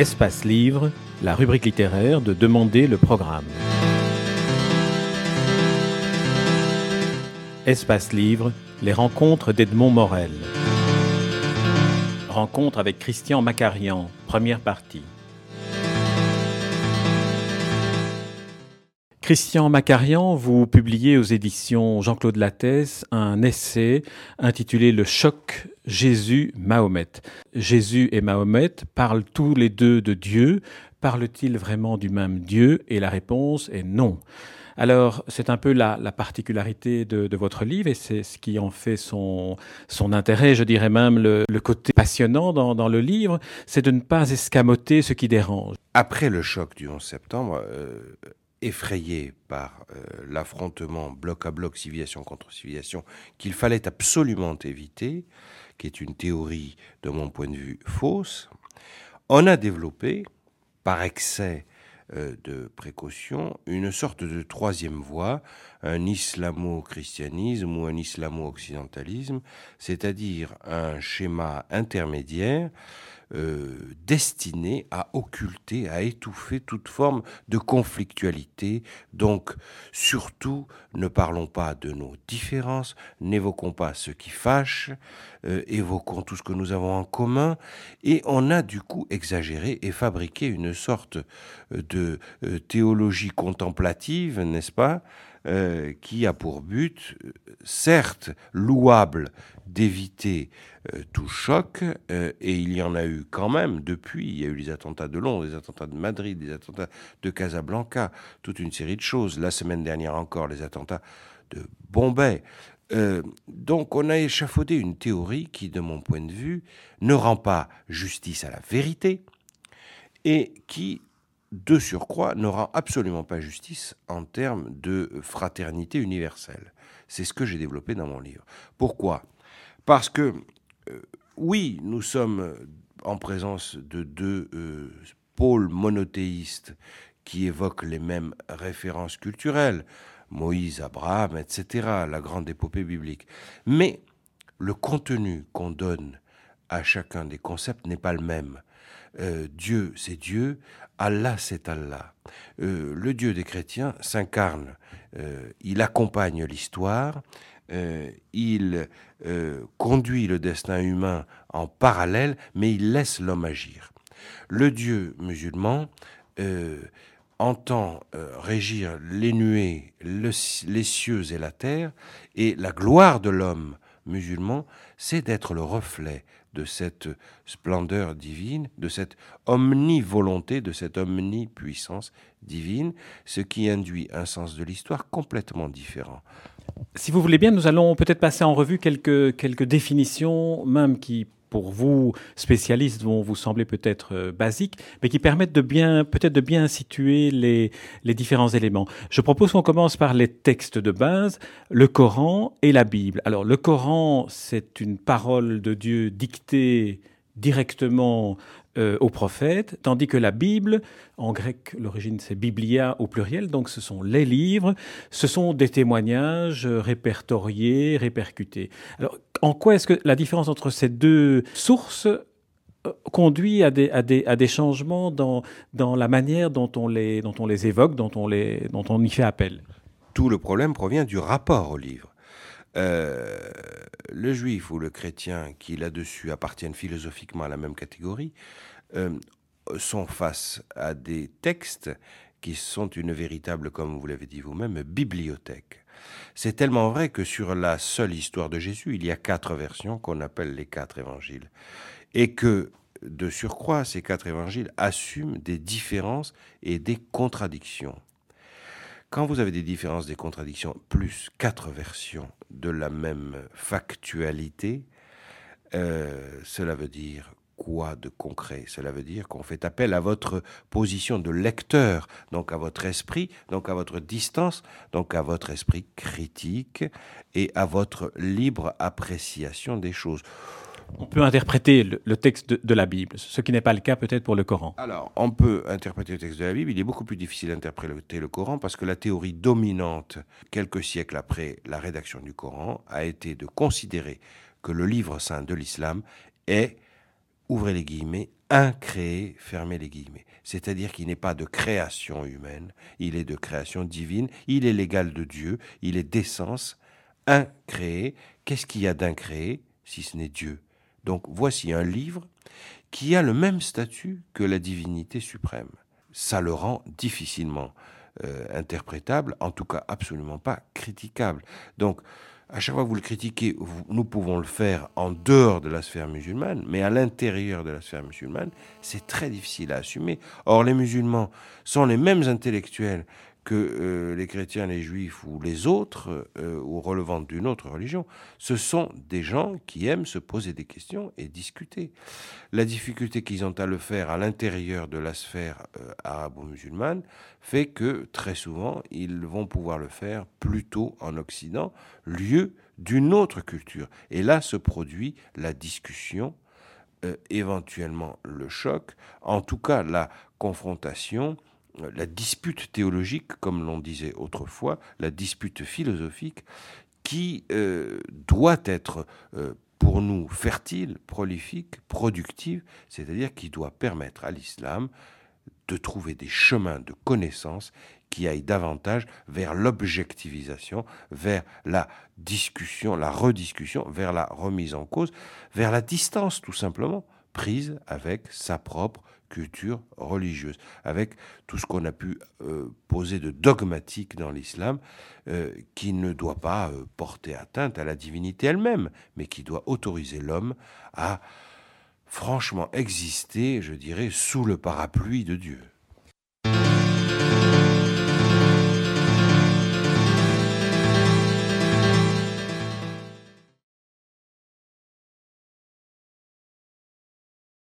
Espace Livre, la rubrique littéraire de Demander le programme. Espace Livre, les rencontres d'Edmond Morel. Rencontre avec Christian Macarian, première partie. Christian Macarian, vous publiez aux éditions Jean-Claude Lattès un essai intitulé Le choc Jésus-Mahomet. Jésus et Mahomet parlent tous les deux de Dieu. Parlent-ils vraiment du même Dieu? Et la réponse est non. Alors, c'est un peu la, particularité de, votre livre et c'est ce qui en fait son, intérêt, je dirais même le, côté passionnant dans, le livre, c'est de ne pas escamoter ce qui dérange. Après le choc du 11 septembre, euh, effrayé par euh, l'affrontement bloc à bloc, civilisation contre civilisation, qu'il fallait absolument éviter, qui est une théorie de mon point de vue fausse, on a développé, par excès euh, de précaution, une sorte de troisième voie, un islamo-christianisme ou un islamo-occidentalisme, c'est-à-dire un schéma intermédiaire euh, destiné à occulter, à étouffer toute forme de conflictualité. Donc, surtout, ne parlons pas de nos différences, n'évoquons pas ce qui fâche, euh, évoquons tout ce que nous avons en commun, et on a du coup exagéré et fabriqué une sorte de euh, théologie contemplative, n'est-ce pas, euh, qui a pour but, euh, certes louable, d'éviter euh, tout choc, et il y en a eu quand même depuis. Il y a eu les attentats de Londres, les attentats de Madrid, les attentats de Casablanca, toute une série de choses. La semaine dernière encore, les attentats de Bombay. donc on a échafaudé une théorie qui, de mon point de vue, ne rend pas justice à la vérité et qui de surcroît, ne rend absolument pas justice en termes de fraternité universelle. C'est ce que j'ai développé dans mon livre. Pourquoi? Parce que, euh, oui, nous sommes en présence de deux euh, pôles monothéistes qui évoquent les mêmes références culturelles, Moïse, Abraham, etc., la grande épopée biblique. Mais le contenu qu'on donne à chacun des concepts n'est pas le même. Euh, Dieu, c'est Dieu, Allah, c'est Allah. Euh, le Dieu des chrétiens s'incarne, euh, il accompagne l'histoire, il conduit le destin humain en parallèle, mais il laisse l'homme agir. Le Dieu musulman entend régir les nuées, les cieux et la terre, et la gloire de l'homme musulman, c'est d'être le reflet de cette splendeur divine, de cette omnivolonté, de cette omnipuissance divine, ce qui induit un sens de l'histoire complètement différent. Si vous voulez bien, nous allons peut-être passer en revue quelques, quelques définitions, même qui pour vous, spécialistes, vont vous sembler peut-être euh, basiques, mais qui permettent de bien, peut-être de bien situer les, différents éléments. Je propose qu'on commence par les textes de base, le Coran et la Bible. Alors, le Coran, c'est une parole de Dieu dictée directement euh, aux prophètes, tandis que la Bible, en grec, l'origine c'est biblia au pluriel, donc ce sont les livres, ce sont des témoignages répertoriés, répercutés. Alors, en quoi est-ce que la différence entre ces deux sources euh, conduit à des, changements dans, la manière dont on, les, évoque, dont on, les, dont on y fait appel? Tout le problème provient du rapport au livre. Euh, le juif ou le chrétien, qui là-dessus appartiennent philosophiquement à la même catégorie, euh, sont face à des textes qui sont une véritable, comme vous l'avez dit vous-même, bibliothèque. C'est tellement vrai que sur la seule histoire de Jésus, il y a quatre versions qu'on appelle les quatre évangiles. Et que, de surcroît, ces quatre évangiles assument des différences et des contradictions. Quand vous avez des différences, des contradictions, plus quatre versions de la même factualité, euh, cela veut dire quoi de concret? Cela veut dire qu'on fait appel à votre position de lecteur, donc à votre esprit, donc à votre distance, donc à votre esprit critique et à votre libre appréciation des choses on peut interpréter le, texte de, la Bible, ce qui n'est pas le cas peut-être pour le Coran. Alors, on peut interpréter le texte de la Bible. Il est beaucoup plus difficile d'interpréter le Coran parce que la théorie dominante, quelques siècles après la rédaction du Coran, a été de considérer que le livre saint de l'islam est ouvrez les guillemets, incréé, fermez les guillemets. C'est-à-dire qu'il n'est pas de création humaine, il est de création divine, il est l'égal de Dieu, il est d'essence incréé. Qu'est-ce qu'il y a d'incréé si ce n'est Dieu? Donc voici un livre qui a le même statut que la divinité suprême. Ça le rend difficilement euh, interprétable, en tout cas absolument pas critiquable. Donc à chaque fois que vous le critiquez, nous pouvons le faire en dehors de la sphère musulmane, mais à l'intérieur de la sphère musulmane, c'est très difficile à assumer. Or, les musulmans sont les mêmes intellectuels que euh, les chrétiens, les juifs ou les autres, euh, ou relevant d'une autre religion, ce sont des gens qui aiment se poser des questions et discuter. La difficulté qu'ils ont à le faire à l'intérieur de la sphère euh, arabo-musulmane fait que très souvent, ils vont pouvoir le faire plutôt en Occident, lieu d'une autre culture. Et là se produit la discussion, éventuellement le choc, en tout cas la confrontation la dispute théologique, comme l'on disait autrefois, la dispute philosophique, qui euh, doit être euh, pour nous fertile, prolifique, productive, c'est-à-dire qui doit permettre à l'islam de trouver des chemins de connaissance qui aillent davantage vers l'objectivisation, vers la discussion, la rediscussion, vers la remise en cause, vers la distance tout simplement prise avec sa propre culture religieuse, avec tout ce qu'on a pu euh, poser de dogmatique dans l'islam, euh, qui ne doit pas euh, porter atteinte à la divinité elle-même, mais qui doit autoriser l'homme à franchement exister, je dirais, sous le parapluie de Dieu.